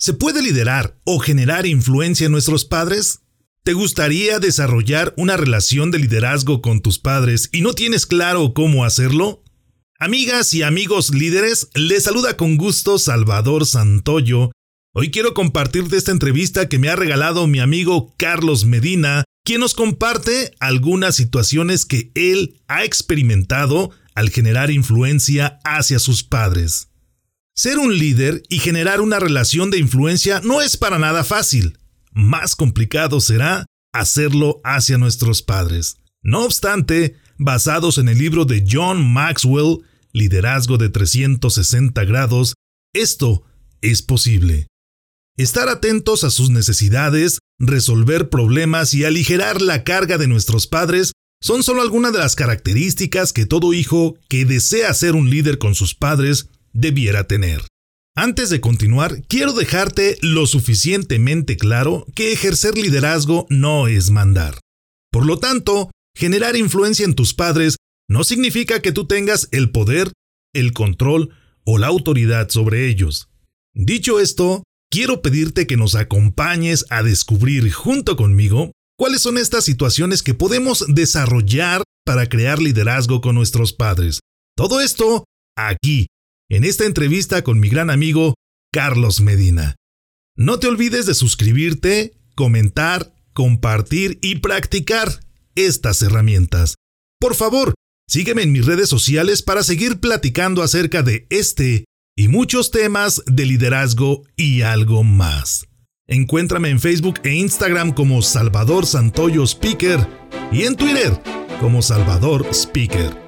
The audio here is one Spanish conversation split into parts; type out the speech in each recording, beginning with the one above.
¿Se puede liderar o generar influencia en nuestros padres? ¿Te gustaría desarrollar una relación de liderazgo con tus padres y no tienes claro cómo hacerlo? Amigas y amigos líderes, les saluda con gusto Salvador Santoyo. Hoy quiero compartirte esta entrevista que me ha regalado mi amigo Carlos Medina, quien nos comparte algunas situaciones que él ha experimentado al generar influencia hacia sus padres. Ser un líder y generar una relación de influencia no es para nada fácil. Más complicado será hacerlo hacia nuestros padres. No obstante, basados en el libro de John Maxwell, Liderazgo de 360 grados, esto es posible. Estar atentos a sus necesidades, resolver problemas y aligerar la carga de nuestros padres son solo algunas de las características que todo hijo que desea ser un líder con sus padres debiera tener. Antes de continuar, quiero dejarte lo suficientemente claro que ejercer liderazgo no es mandar. Por lo tanto, generar influencia en tus padres no significa que tú tengas el poder, el control o la autoridad sobre ellos. Dicho esto, quiero pedirte que nos acompañes a descubrir junto conmigo cuáles son estas situaciones que podemos desarrollar para crear liderazgo con nuestros padres. Todo esto aquí, en esta entrevista con mi gran amigo Carlos Medina. No te olvides de suscribirte, comentar, compartir y practicar estas herramientas. Por favor, sígueme en mis redes sociales para seguir platicando acerca de este y muchos temas de liderazgo y algo más. Encuéntrame en Facebook e Instagram como Salvador Santoyo Speaker y en Twitter como Salvador Speaker.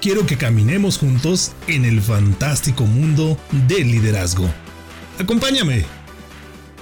quiero que caminemos juntos en el fantástico mundo del liderazgo. Acompáñame.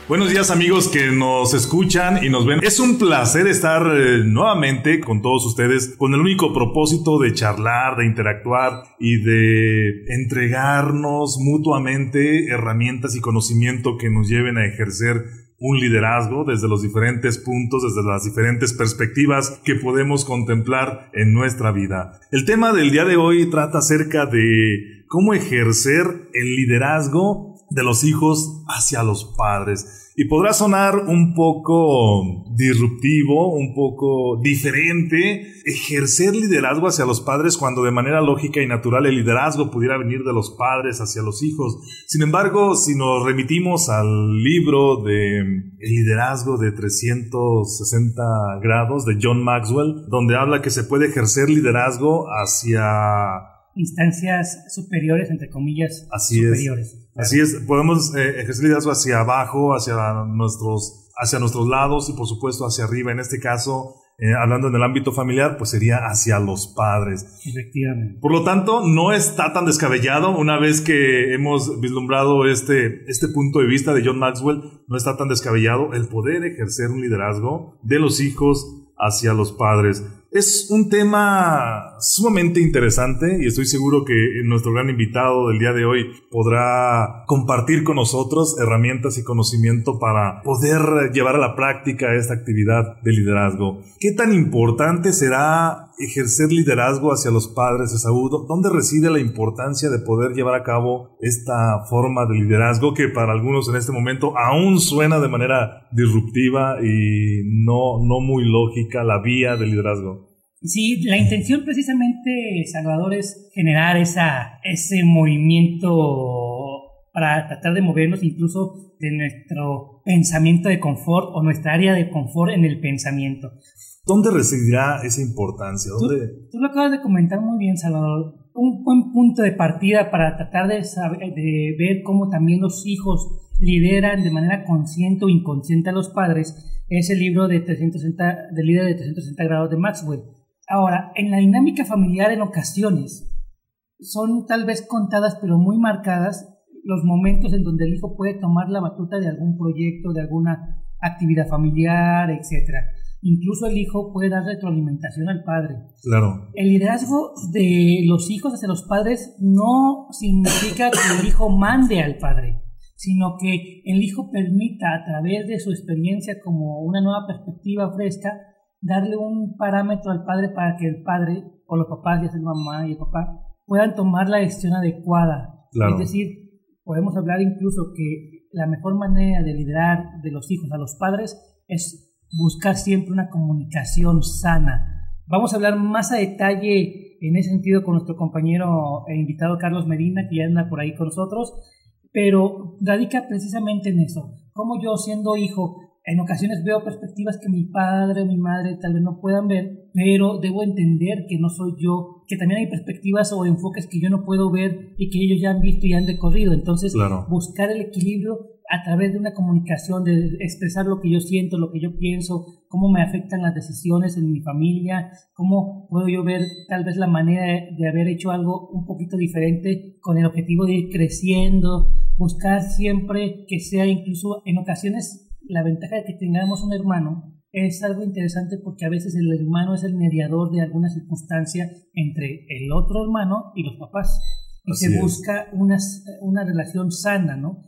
Buenos días amigos que nos escuchan y nos ven. Es un placer estar eh, nuevamente con todos ustedes con el único propósito de charlar, de interactuar y de entregarnos mutuamente herramientas y conocimiento que nos lleven a ejercer un liderazgo desde los diferentes puntos, desde las diferentes perspectivas que podemos contemplar en nuestra vida. El tema del día de hoy trata acerca de cómo ejercer el liderazgo de los hijos hacia los padres. Y podrá sonar un poco disruptivo, un poco diferente, ejercer liderazgo hacia los padres cuando de manera lógica y natural el liderazgo pudiera venir de los padres hacia los hijos. Sin embargo, si nos remitimos al libro de El liderazgo de 360 grados de John Maxwell, donde habla que se puede ejercer liderazgo hacia instancias superiores, entre comillas, Así superiores. Así es, podemos eh, ejercer liderazgo hacia abajo, hacia nuestros, hacia nuestros lados y por supuesto hacia arriba. En este caso, eh, hablando en el ámbito familiar, pues sería hacia los padres. Efectivamente. Por lo tanto, no está tan descabellado una vez que hemos vislumbrado este, este punto de vista de John Maxwell, no está tan descabellado el poder ejercer un liderazgo de los hijos hacia los padres. Es un tema sumamente interesante y estoy seguro que nuestro gran invitado del día de hoy podrá compartir con nosotros herramientas y conocimiento para poder llevar a la práctica esta actividad de liderazgo. ¿Qué tan importante será ejercer liderazgo hacia los padres de Saúl? ¿Dónde reside la importancia de poder llevar a cabo esta forma de liderazgo que para algunos en este momento aún suena de manera disruptiva y no, no muy lógica la vía del liderazgo? Sí, la intención precisamente, Salvador, es generar esa, ese movimiento para tratar de movernos incluso de nuestro pensamiento de confort o nuestra área de confort en el pensamiento. ¿Dónde residirá esa importancia? ¿Dónde... Tú, lo acabas de comentar muy bien, Salvador. Un buen punto de partida para tratar de, de ver cómo también los hijos lideran de manera consciente o inconsciente a los padres es el libro de 360, del líder de 360 grados de Maxwell. Ahora, en la dinámica familiar en ocasiones son tal vez contadas pero muy marcadas los momentos en donde el hijo puede tomar la batuta de algún proyecto, de alguna actividad familiar, etc. Incluso el hijo puede dar retroalimentación al padre. Claro. El liderazgo de los hijos hacia los padres no significa que el hijo mande al padre, sino que el hijo permita a través de su experiencia como una nueva perspectiva fresca, darle un parámetro al padre para que el padre o los papás, ya sea la mamá y el papá, puedan tomar la decisión adecuada. Es decir, podemos hablar incluso que la mejor manera de liderar de los hijos a los padres es buscar siempre una comunicación sana. Vamos a hablar más a detalle en ese sentido con nuestro compañero e invitado Carlos Medina, que ya anda por ahí con nosotros, pero radica precisamente en eso. Como yo siendo hijo, en ocasiones veo perspectivas que mi padre o mi madre tal vez no puedan ver, pero debo entender que no soy yo que también hay perspectivas o enfoques que yo no puedo ver y que ellos ya han visto y han recorrido. Entonces, buscar el equilibrio a través de una comunicación, de expresar lo que yo siento, lo que yo pienso, cómo me afectan las decisiones en mi familia, cómo puedo yo ver tal vez la manera de, haber hecho algo un poquito diferente con el objetivo de ir creciendo, buscar siempre que sea incluso en ocasiones la ventaja de que tengamos un hermano es algo interesante porque a veces el hermano es el mediador de alguna circunstancia entre el otro hermano y los papás. Y se busca una, una relación sana, ¿no?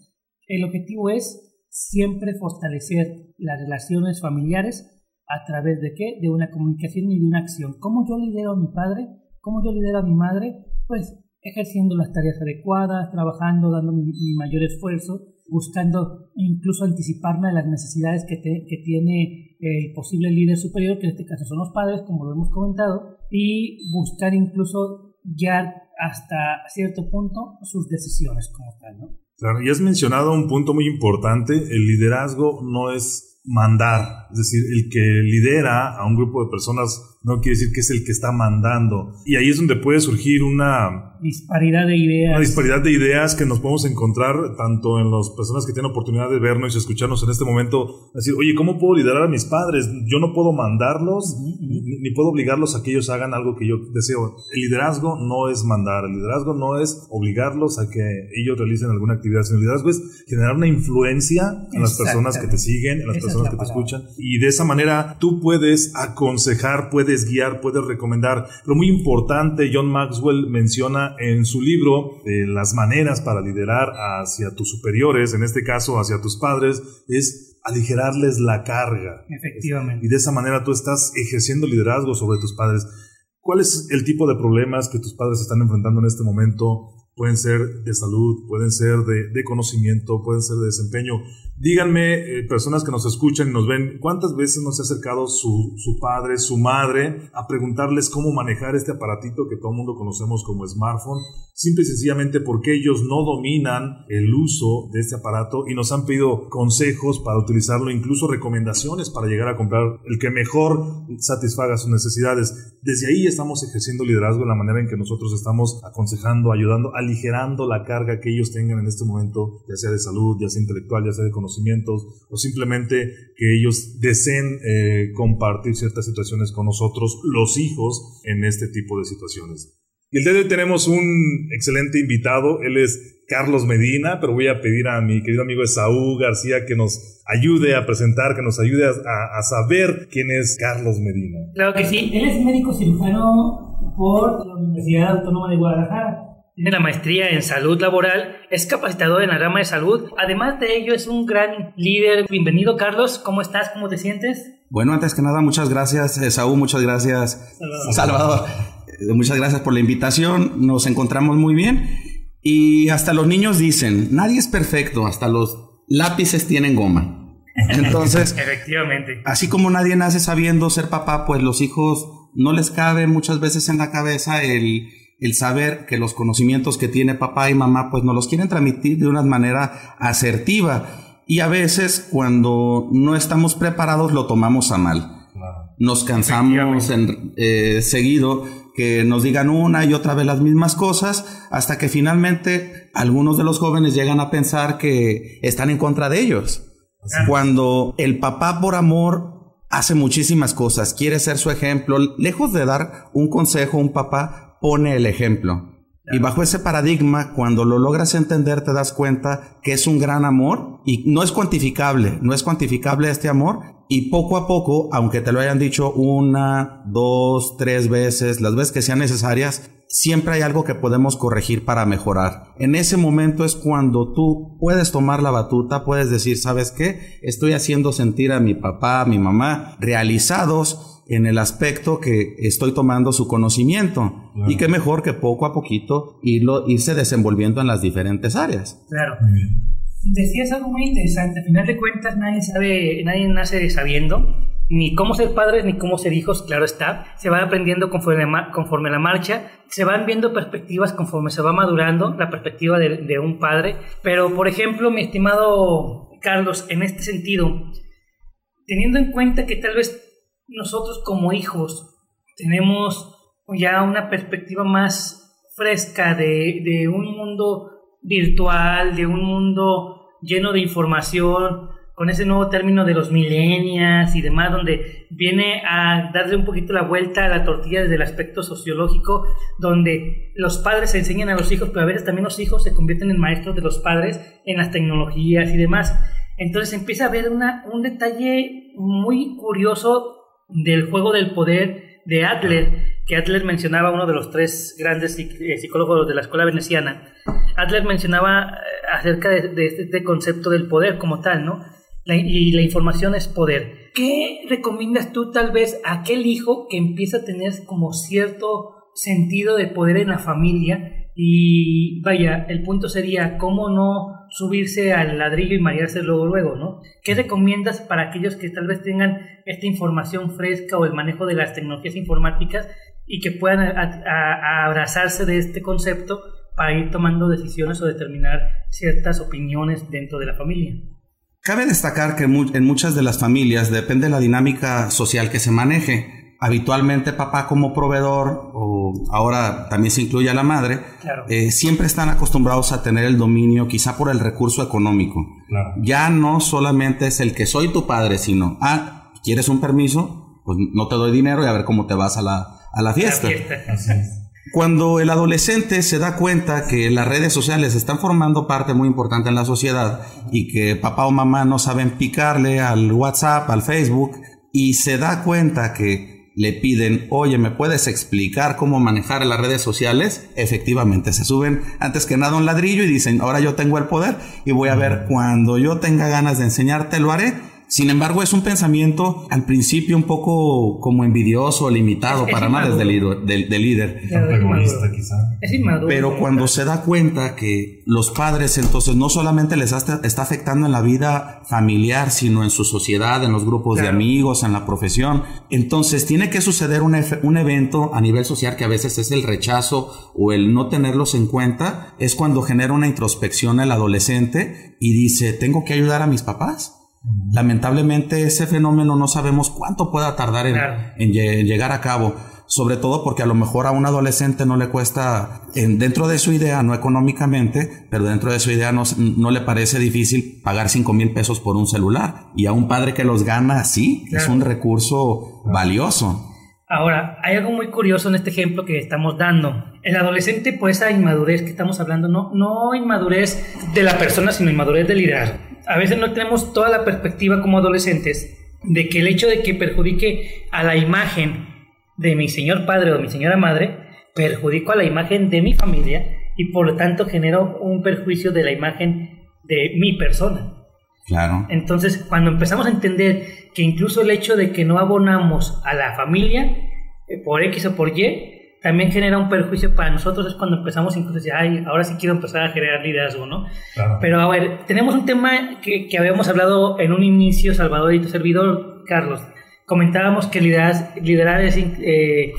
El objetivo es siempre fortalecer las relaciones familiares a través de qué? De una comunicación y de una acción. ¿Cómo yo lidero a mi padre? ¿Cómo yo lidero a mi madre? Pues ejerciendo las tareas adecuadas, trabajando, dando mi, mayor esfuerzo, buscando incluso anticiparme a las necesidades que, que tiene el posible líder superior, que en este caso son los padres, como lo hemos comentado, y buscar incluso guiar hasta cierto punto sus decisiones como tal, ¿no? Claro, y has mencionado un punto muy importante, el liderazgo no es mandar, es decir, el que lidera a un grupo de personas no quiere decir que es el que está mandando. Y ahí es donde puede surgir una disparidad de ideas. Una disparidad de ideas que nos podemos encontrar tanto en las personas que tienen oportunidad de vernos y escucharnos en este momento. Decir, oye, ¿cómo puedo liderar a mis padres? Yo no puedo mandarlos ni, puedo obligarlos a que ellos hagan algo que yo deseo. El liderazgo no es mandar, el liderazgo no es obligarlos a que ellos realicen alguna actividad, sino el liderazgo es generar una influencia en las personas que te siguen, en las personas que te escuchan. Y de esa manera tú puedes aconsejar, puedes guiar, puedes recomendar. Lo muy importante, John Maxwell menciona en su libro de las maneras para liderar hacia tus superiores, en este caso hacia tus padres, es aligerarles la carga. Efectivamente. Y de esa manera tú estás ejerciendo liderazgo sobre tus padres. ¿Cuál es el tipo de problemas que tus padres están enfrentando en este momento? Pueden ser de salud, pueden ser de, de conocimiento, pueden ser de desempeño. Díganme, eh, personas que nos escuchan y nos ven, ¿cuántas veces nos ha acercado su, su, padre, su madre, a preguntarles cómo manejar este aparatito que todo el mundo conocemos como smartphone? Simple y sencillamente porque ellos no dominan el uso de este aparato y nos han pedido consejos para utilizarlo, incluso recomendaciones para llegar a comprar el que mejor satisfaga sus necesidades. Desde ahí estamos ejerciendo liderazgo en la manera en que nosotros estamos aconsejando, ayudando, aligerando la carga que ellos tengan en este momento, ya sea de salud, ya sea intelectual, ya sea de conocimiento conocimientos o simplemente que ellos deseen eh, compartir ciertas situaciones con nosotros, los hijos, en este tipo de situaciones. Y el día de hoy tenemos un excelente invitado, él es Carlos Medina, pero voy a pedir a mi querido amigo Esaú García que nos ayude a presentar, que nos ayude a, a saber quién es Carlos Medina. Claro que sí, él es médico cirujano por la Universidad Autónoma de Guadalajara tiene la maestría en salud laboral, es capacitador en la rama de salud. Además de ello, es un gran líder. Bienvenido, Carlos. ¿Cómo estás? ¿Cómo te sientes? Bueno, antes que nada, muchas gracias, Saúl. Muchas gracias, Salvador. Salvador. Eh, muchas gracias por la invitación. Nos encontramos muy bien. Y hasta los niños dicen, nadie es perfecto, hasta los lápices tienen goma. Entonces, efectivamente. Así como nadie nace sabiendo ser papá, pues los hijos no les cabe muchas veces en la cabeza el el saber que los conocimientos que tiene papá y mamá pues nos los quieren transmitir de una manera asertiva y a veces cuando no estamos preparados lo tomamos a mal. Nos cansamos en, eh, seguido que nos digan una y otra vez las mismas cosas hasta que finalmente algunos de los jóvenes llegan a pensar que están en contra de ellos. Cuando el papá por amor hace muchísimas cosas, quiere ser su ejemplo, lejos de dar un consejo, un papá pone el ejemplo. Y bajo ese paradigma, cuando lo logras entender, te das cuenta que es un gran amor y no es cuantificable, no es cuantificable este amor. Y poco a poco, aunque te lo hayan dicho una, dos, tres veces, las veces que sean necesarias, siempre hay algo que podemos corregir para mejorar. En ese momento es cuando tú puedes tomar la batuta, puedes decir, ¿sabes qué? Estoy haciendo sentir a mi papá, a mi mamá realizados en el aspecto que estoy tomando su conocimiento. Y qué mejor que poco a poquito irlo, irse desenvolviendo en las diferentes áreas. Claro. Decías algo muy interesante. Al final de cuentas, nadie sabe, nadie nace sabiendo ni cómo ser padres ni cómo ser hijos, claro está. Se va aprendiendo conforme, conforme la marcha, se van viendo perspectivas conforme se va madurando la perspectiva de, de un padre. Pero, por ejemplo, mi estimado Carlos, en este sentido, teniendo en cuenta que tal vez nosotros como hijos tenemos ya una perspectiva más fresca de, de un mundo virtual, de un mundo lleno de información, con ese nuevo término de los milenias y demás, donde viene a darle un poquito la vuelta a la tortilla desde el aspecto sociológico, donde los padres enseñan a los hijos, pero a veces también los hijos se convierten en maestros de los padres en las tecnologías y demás. Entonces empieza a haber una, un detalle muy curioso del juego del poder de Adler, que Adler mencionaba, uno de los tres grandes eh, psicólogos de la escuela veneciana. Adler mencionaba eh, acerca de, de este concepto del poder como tal, ¿no? y la información es poder. ¿Qué recomiendas tú tal vez a aquel hijo que empieza a tener como cierto sentido de poder en la familia? Y vaya, el punto sería cómo no subirse al ladrillo y marearse luego luego, ¿no? ¿Qué recomiendas para aquellos que tal vez tengan esta información fresca o el manejo de las tecnologías informáticas y que puedan abrazarse de este concepto para ir tomando decisiones o determinar ciertas opiniones dentro de la familia? Cabe destacar que en muchas de las familias depende de la dinámica social que se maneje. Habitualmente papá como proveedor, o ahora también se incluye a la madre, eh, siempre están acostumbrados a tener el dominio quizá por el recurso económico. Ya no solamente es el que soy tu padre, sino, ah, ¿quieres un permiso? Pues no te doy dinero y a ver cómo te vas a la, a la fiesta. Cuando el adolescente se da cuenta que las redes sociales están formando parte muy importante en la sociedad y que papá o mamá no saben picarle al WhatsApp, al Facebook, y se da cuenta que le piden, oye, ¿me puedes explicar cómo manejar las redes sociales? Efectivamente, se suben antes que nada un ladrillo y dicen, ahora yo tengo el poder y voy a ver, cuando yo tenga ganas de enseñarte, lo haré sin embargo, es un pensamiento al principio un poco como envidioso, limitado para madres del, líder. Es inmaduro. Pero cuando se da cuenta que los padres entonces no solamente les está, afectando en la vida familiar, sino en su sociedad, en los grupos de amigos, en la profesión, entonces tiene que suceder un, un evento a nivel social que a veces es el rechazo o el no tenerlos en cuenta, es cuando genera una introspección el adolescente y dice, tengo que ayudar a mis papás Lamentablemente ese fenómeno no sabemos cuánto pueda tardar en, llegar a cabo, sobre todo porque a lo mejor a un adolescente no le cuesta, en, dentro de su idea, no económicamente, pero dentro de su idea no, no le parece difícil pagar 5 mil pesos por un celular. Y a un padre que los gana, sí, es un recurso valioso. Ahora, hay algo muy curioso en este ejemplo que estamos dando. El adolescente, pues, esa inmadurez que estamos hablando, no, no inmadurez de la persona, sino inmadurez del liderazgo. A veces no tenemos toda la perspectiva como adolescentes de que el hecho de que perjudique a la imagen de mi señor padre o de mi señora madre, perjudico a la imagen de mi familia y por lo tanto genero un perjuicio de la imagen de mi persona. Claro. Entonces, cuando empezamos a entender que incluso el hecho de que no abonamos a la familia eh, por X o por Y, también genera un perjuicio para nosotros, es cuando empezamos incluso a decir, ay, ahora sí quiero empezar a generar liderazgo, ¿no? Pero a ver, tenemos un tema que, que, habíamos hablado en un inicio, Salvador y tu servidor, Carlos. Comentábamos que liderar, liderar es, eh,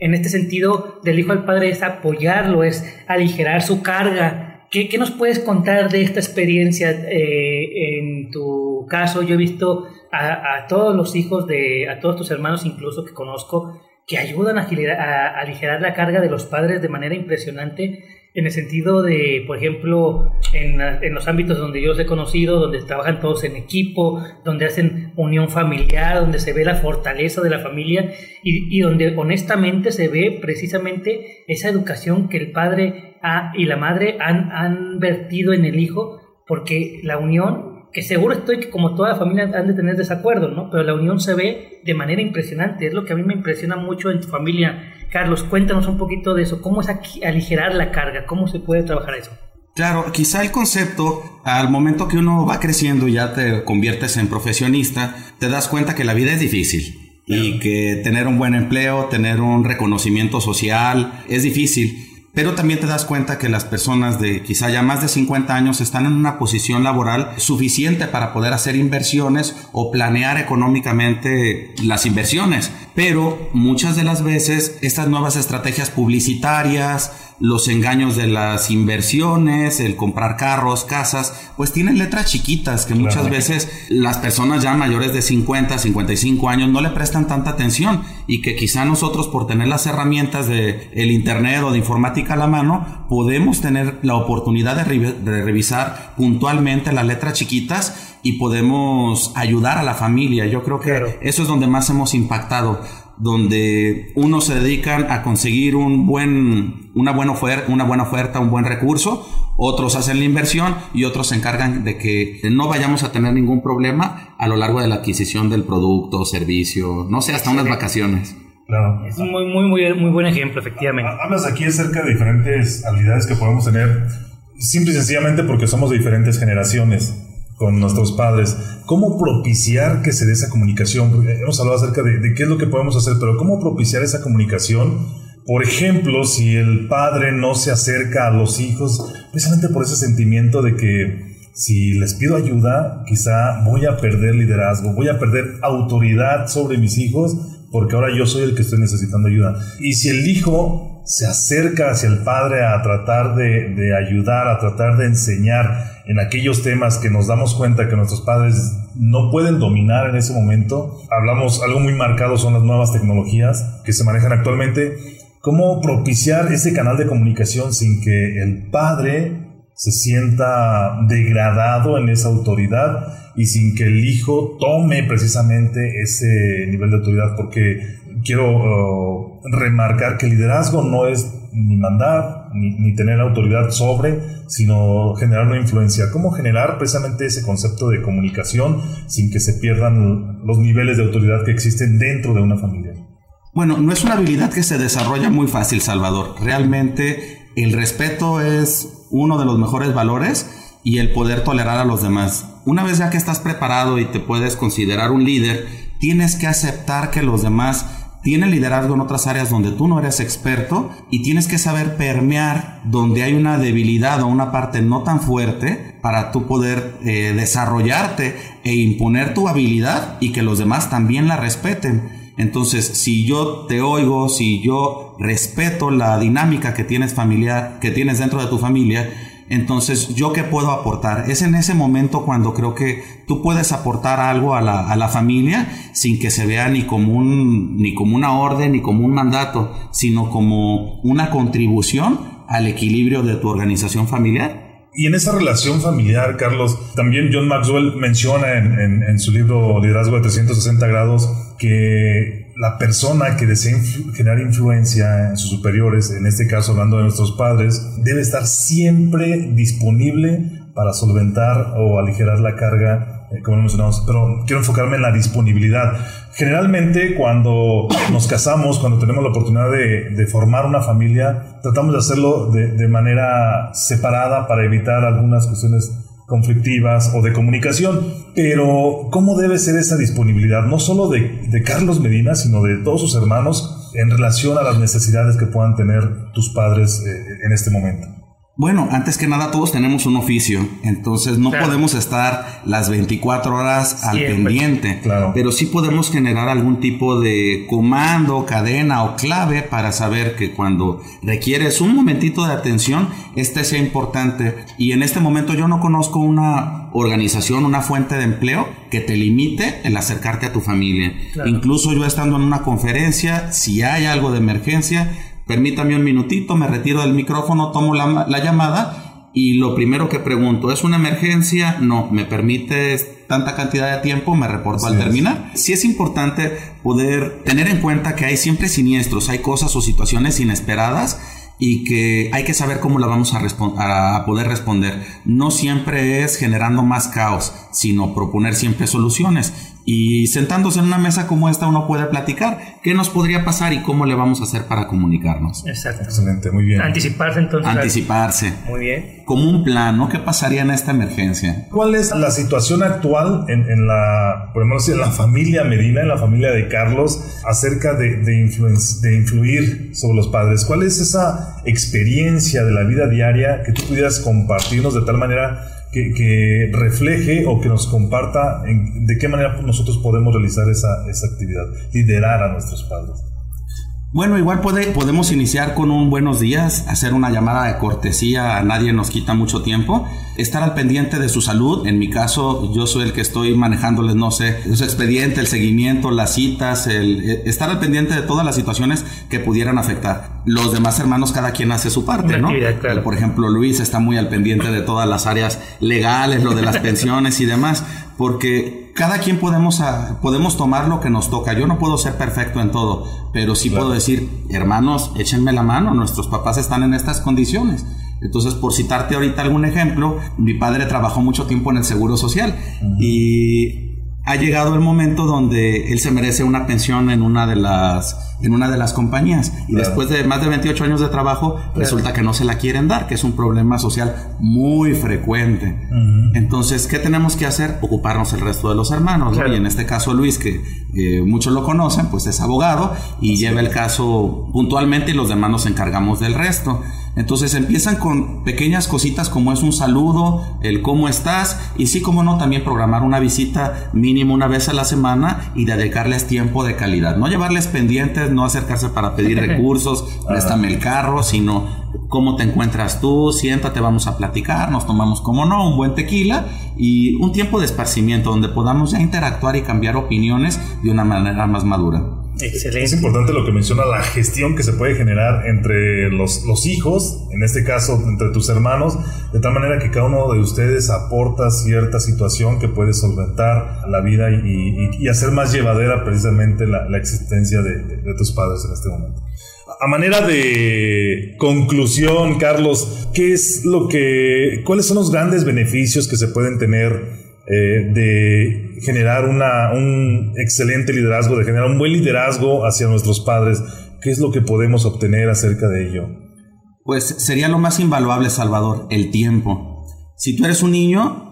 en este sentido del hijo al padre es apoyarlo, es aligerar su carga. ¿Qué, qué nos puedes contar de esta experiencia? Eh, en tu caso, yo he visto a, a, todos los hijos de, a todos tus hermanos incluso que conozco, que ayudan a, aligerar la carga de los padres de manera impresionante en el sentido de, por ejemplo, en, los ámbitos donde yo los he conocido, donde trabajan todos en equipo, donde hacen unión familiar, donde se ve la fortaleza de la familia y, donde honestamente se ve precisamente esa educación que el padre y la madre han vertido en el hijo, porque la unión que seguro estoy que como toda la familia han de tener desacuerdos, ¿no? Pero la unión se ve de manera impresionante, es lo que a mí me impresiona mucho en tu familia. Carlos, cuéntanos un poquito de eso, cómo es aligerar la carga, cómo se puede trabajar eso. Claro, quizá el concepto, al momento que uno va creciendo y ya te conviertes en profesionista, te das cuenta que la vida es difícil y que tener un buen empleo, tener un reconocimiento social es difícil pero también te das cuenta que las personas de quizá ya más de 50 años están en una posición laboral suficiente para poder hacer inversiones o planear económicamente las inversiones. Pero muchas de las veces estas nuevas estrategias publicitarias, los engaños de las inversiones, el comprar carros, casas, pues tienen letras chiquitas que muchas veces las personas ya mayores de 50, 55 años no le prestan tanta atención y que quizá nosotros por tener las herramientas de el internet o de informática a la mano podemos tener la oportunidad de, de revisar puntualmente las letras chiquitas y podemos ayudar a la familia. Yo creo que eso es donde más hemos impactado donde unos se dedican a conseguir un buen, una, buena oferta, una buena oferta, un buen recurso, otros hacen la inversión y otros se encargan de que no vayamos a tener ningún problema a lo largo de la adquisición del producto, servicio, no sé, hasta unas vacaciones. Claro. Es un muy, muy, muy, muy buen ejemplo, efectivamente. Hablas aquí acerca de diferentes habilidades que podemos tener, simple y sencillamente porque somos de diferentes generaciones con nuestros padres. ¿Cómo propiciar que se dé esa comunicación? Hemos hablado acerca de, qué es lo que podemos hacer, pero ¿cómo propiciar esa comunicación? Por ejemplo, si el padre no se acerca a los hijos, precisamente por ese sentimiento de que si les pido ayuda, quizá voy a perder liderazgo, voy a perder autoridad sobre mis hijos, porque ahora yo soy el que estoy necesitando ayuda. Y si el hijo se acerca hacia el padre a tratar de, de ayudar, a tratar de enseñar, en aquellos temas que nos damos cuenta que nuestros padres no pueden dominar en ese momento. Hablamos, algo muy marcado son las nuevas tecnologías que se manejan actualmente. ¿Cómo propiciar ese canal de comunicación sin que el padre se sienta degradado en esa autoridad y sin que el hijo tome precisamente ese nivel de autoridad? Porque quiero uh, remarcar que el liderazgo no es ni mandar, ni, tener autoridad sobre, sino generar una influencia. ¿Cómo generar precisamente ese concepto de comunicación sin que se pierdan los niveles de autoridad que existen dentro de una familia? Bueno, no es una habilidad que se desarrolla muy fácil, Salvador. Realmente el respeto es uno de los mejores valores y el poder tolerar a los demás. Una vez ya que estás preparado y te puedes considerar un líder, tienes que aceptar que los demás tiene liderazgo en otras áreas donde tú no eres experto y tienes que saber permear donde hay una debilidad o una parte no tan fuerte para tú poder eh, desarrollarte e imponer tu habilidad y que los demás también la respeten. Entonces, si yo te oigo, si yo respeto la dinámica que tienes familiar, que tienes dentro de tu familia, entonces, ¿yo qué puedo aportar? Es en ese momento cuando creo que tú puedes aportar algo a la, a la familia sin que se vea ni como, un, ni como una orden ni como un mandato, sino como una contribución al equilibrio de tu organización familiar. Y en esa relación familiar, Carlos, también John Maxwell menciona en, en, en su libro Liderazgo de 360 grados que la persona que desea generar influencia en sus superiores, en este caso hablando de nuestros padres, debe estar siempre disponible para solventar o aligerar la carga, eh, como mencionamos. Pero quiero enfocarme en la disponibilidad. Generalmente cuando nos casamos, cuando tenemos la oportunidad de, formar una familia, tratamos de hacerlo de manera separada para evitar algunas cuestiones conflictivas o de comunicación, pero ¿cómo debe ser esa disponibilidad? No solo de, Carlos Medina, sino de todos sus hermanos en relación a las necesidades que puedan tener tus padres eh, en este momento. Bueno, antes que nada todos tenemos un oficio, entonces no podemos estar las 24 horas al pendiente, claro. pero sí podemos generar algún tipo de comando, cadena o clave para saber que cuando requieres un momentito de atención, este sea importante. Y en este momento yo no conozco una organización, una fuente de empleo que te limite el acercarte a tu familia. Incluso yo estando en una conferencia, si hay algo de emergencia, permítame un minutito, me retiro del micrófono, tomo la, llamada y lo primero que pregunto, ¿es una emergencia? No, ¿me permite tanta cantidad de tiempo? Me reporto al terminar. Sí es importante poder tener en cuenta que hay siempre siniestros, hay cosas o situaciones inesperadas y que hay que saber cómo la vamos a, a, poder responder. No siempre es generando más caos, sino proponer siempre soluciones. Y sentándose en una mesa como esta uno puede platicar qué nos podría pasar y cómo le vamos a hacer para comunicarnos. Exacto. Excelente, muy bien. Anticiparse entonces. Anticiparse. Muy bien. Como un plan, ¿no? ¿Qué pasaría en esta emergencia? ¿Cuál es la situación actual en, en la, por ejemplo, en la familia Medina, en la familia de Carlos, acerca de, de, de influir sobre los padres? ¿Cuál es esa experiencia de la vida diaria que tú pudieras compartirnos de tal manera que, refleje o que nos comparta de qué manera nosotros podemos realizar esa, esa actividad, liderar a nuestros padres. Bueno, igual puede, podemos iniciar con un buenos días, hacer una llamada de cortesía, nadie nos quita mucho tiempo, estar al pendiente de su salud, en mi caso yo soy el que estoy manejándoles, no sé, su expediente, el seguimiento, las citas, el, eh, estar al pendiente de todas las situaciones que pudieran afectar. Los demás hermanos, cada quien hace su parte, ¿no? Por ejemplo, Luis está muy al pendiente de todas las áreas legales, lo de las pensiones y demás, porque cada quien podemos, podemos tomar lo que nos toca. Yo no puedo ser perfecto en todo, pero sí puedo decir, hermanos, échenme la mano, nuestros papás están en estas condiciones. Entonces, por citarte ahorita algún ejemplo, mi padre trabajó mucho tiempo en el Seguro Social y ha llegado el momento donde él se merece una pensión en una de las, en una de las compañías. Y después de más de 28 años de trabajo, resulta que no se la quieren dar, que es un problema social muy frecuente. Entonces, ¿qué tenemos que hacer? Ocuparnos el resto de los hermanos. Y en este caso, Luis, que muchos lo conocen, pues es abogado y lleva el caso puntualmente y los demás nos encargamos del resto. Entonces empiezan con pequeñas cositas como es un saludo, el cómo estás y sí, como no, también programar una visita mínimo una vez a la semana y dedicarles tiempo de calidad. No llevarles pendientes, no acercarse para pedir recursos, préstame el carro, sino cómo te encuentras tú, siéntate, vamos a platicar, nos tomamos como no, un buen tequila y un tiempo de esparcimiento donde podamos ya interactuar y cambiar opiniones de una manera más madura. Excelente. Es importante lo que menciona la gestión que se puede generar entre los, hijos, en este caso entre tus hermanos, de tal manera que cada uno de ustedes aporta cierta situación que puede solventar la vida y, hacer más llevadera precisamente la, la existencia de, de, tus padres en este momento. A manera de conclusión, Carlos, ¿qué es lo que, cuáles son los grandes beneficios que se pueden tener eh, de generar una, un excelente liderazgo, de generar un buen liderazgo hacia nuestros padres. ¿Qué es lo que podemos obtener acerca de ello? Pues sería lo más invaluable, Salvador, el tiempo. Si tú eres un niño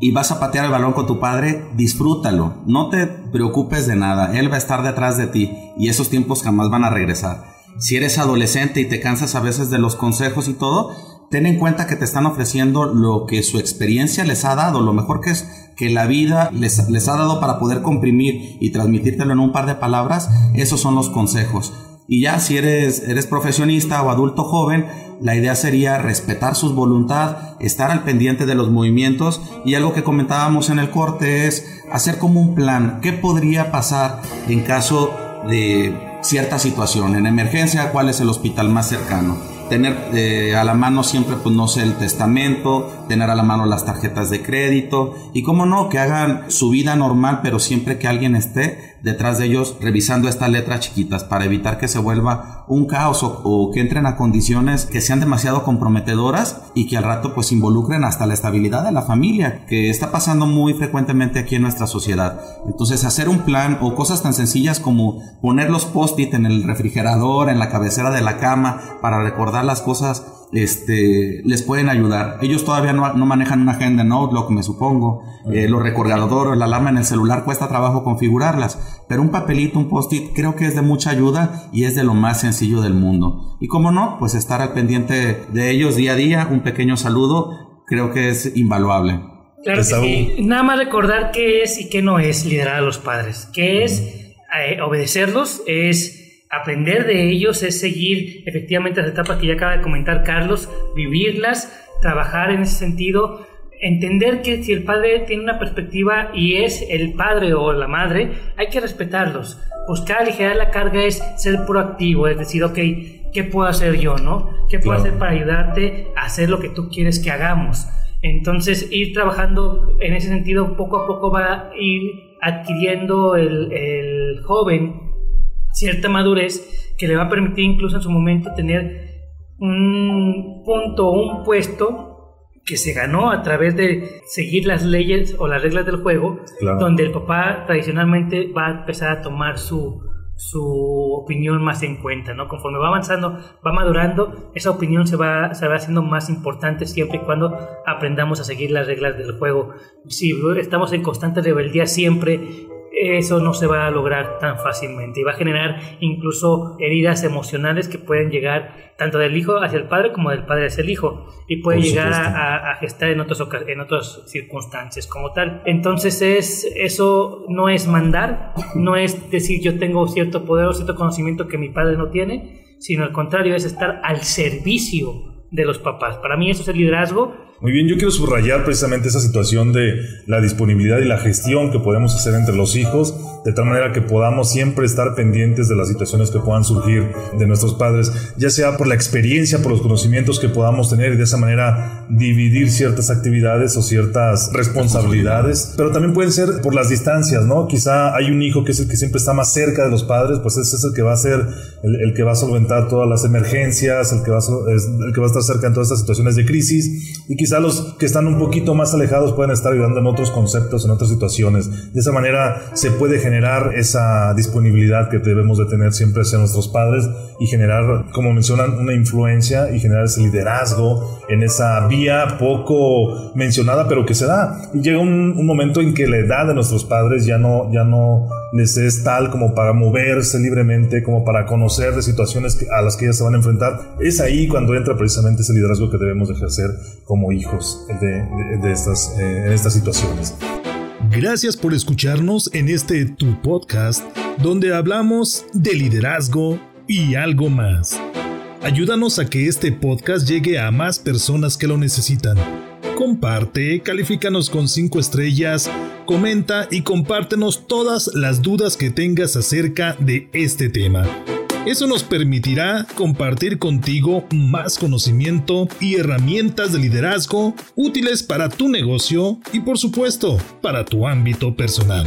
y vas a patear el balón con tu padre, disfrútalo. No te preocupes de nada. Él va a estar detrás de ti y esos tiempos jamás van a regresar. Si eres adolescente y te cansas a veces de los consejos y todo, ten en cuenta que te están ofreciendo lo que su experiencia les ha dado, lo mejor que es que la vida les, les ha dado para poder comprimir y transmitírtelo en un par de palabras, esos son los consejos. Y ya si eres, eres profesionista o adulto joven, la idea sería respetar su voluntad, estar al pendiente de los movimientos y algo que comentábamos en el corte es hacer como un plan, qué podría pasar en caso de cierta situación, en emergencia, cuál es el hospital más cercano tener eh, a la mano siempre, pues no sé, el testamento, tener a la mano las tarjetas de crédito y cómo no, que hagan su vida normal, pero siempre que alguien esté detrás de ellos revisando estas letras chiquitas para evitar que se vuelva un caos o, que entren a condiciones que sean demasiado comprometedoras y que al rato pues involucren hasta la estabilidad de la familia, que está pasando muy frecuentemente aquí en nuestra sociedad. Entonces hacer un plan o cosas tan sencillas como poner los post-it en el refrigerador, en la cabecera de la cama para recordar las cosas este, les pueden ayudar. Ellos todavía no, manejan una agenda en Outlook, me supongo. Eh, los recordadoras, la alarma en el celular, cuesta trabajo configurarlas. Pero un papelito, un post-it, creo que es de mucha ayuda y es de lo más sencillo del mundo. Y como no, pues estar al pendiente de ellos día a día, un pequeño saludo, creo que es invaluable. Claro que sí. Nada más recordar qué es y qué no es liderar a los padres. ¿Qué es eh, obedecerlos? Es aprender de ellos es seguir efectivamente las etapas que ya acaba de comentar Carlos, vivirlas, trabajar en ese sentido, entender que si el padre tiene una perspectiva y es el padre o la madre, hay que respetarlos. Buscar aligerar la carga es ser proactivo, es decir, ok, ¿qué puedo hacer yo, no? ¿Qué puedo hacer para ayudarte a hacer lo que tú quieres que hagamos? Entonces, ir trabajando en ese sentido poco a poco va a ir adquiriendo el, el joven cierta madurez que le va a permitir incluso en su momento tener un punto o un puesto que se ganó a través de seguir las leyes o las reglas del juego, donde el papá tradicionalmente va a empezar a tomar su, su opinión más en cuenta, ¿no? Conforme va avanzando, va madurando, esa opinión se va, se va haciendo más importante siempre y cuando aprendamos a seguir las reglas del juego. Si estamos en constante rebeldía siempre, eso no se va a lograr tan fácilmente. Y va a generar incluso heridas emocionales que pueden llegar tanto del hijo hacia el padre como del padre hacia el hijo. Y puede llegar a, gestar en, otros, en otras circunstancias como tal. Entonces es, eso no es mandar, no es decir yo tengo cierto poder o cierto conocimiento que mi padre no tiene, sino al contrario es estar al servicio de los papás. Para mí eso es el liderazgo muy bien, yo quiero subrayar precisamente esa situación de la disponibilidad y la gestión que podemos hacer entre los hijos, de tal manera que podamos siempre estar pendientes de las situaciones que puedan surgir de nuestros padres, ya sea por la experiencia, por los conocimientos que podamos tener y de esa manera dividir ciertas actividades o ciertas responsabilidades, pero también pueden ser por las distancias, ¿no? Quizá hay un hijo que es el que siempre está más cerca de los padres, pues ese es el que va a ser el, que va a solventar todas las emergencias, el que va a, el que va a estar cerca en todas estas situaciones de crisis y quizá los que están un poquito más alejados pueden estar ayudando en otros conceptos, en otras situaciones. De esa manera se puede generar esa disponibilidad que debemos de tener siempre hacia nuestros padres y generar, como mencionan, una influencia y generar ese liderazgo en esa vía poco mencionada, pero que se da. Llega un, un momento en que la edad de nuestros padres ya no, ya no les es tal como para moverse libremente, como para conocer de situaciones a las que ellas se van a enfrentar. Es ahí cuando entra precisamente ese liderazgo que debemos ejercer como hijos de, estas, eh, en estas situaciones. Gracias por escucharnos en este Tu Podcast, donde hablamos de liderazgo y algo más. Ayúdanos a que este podcast llegue a más personas que lo necesitan. Comparte, califícanos con 5 estrellas, comenta y compártenos todas las dudas que tengas acerca de este tema. Eso nos permitirá compartir contigo más conocimiento y herramientas de liderazgo útiles para tu negocio y por supuesto para tu ámbito personal.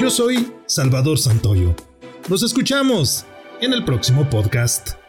Yo soy Salvador Santoyo. Nos escuchamos en el próximo podcast.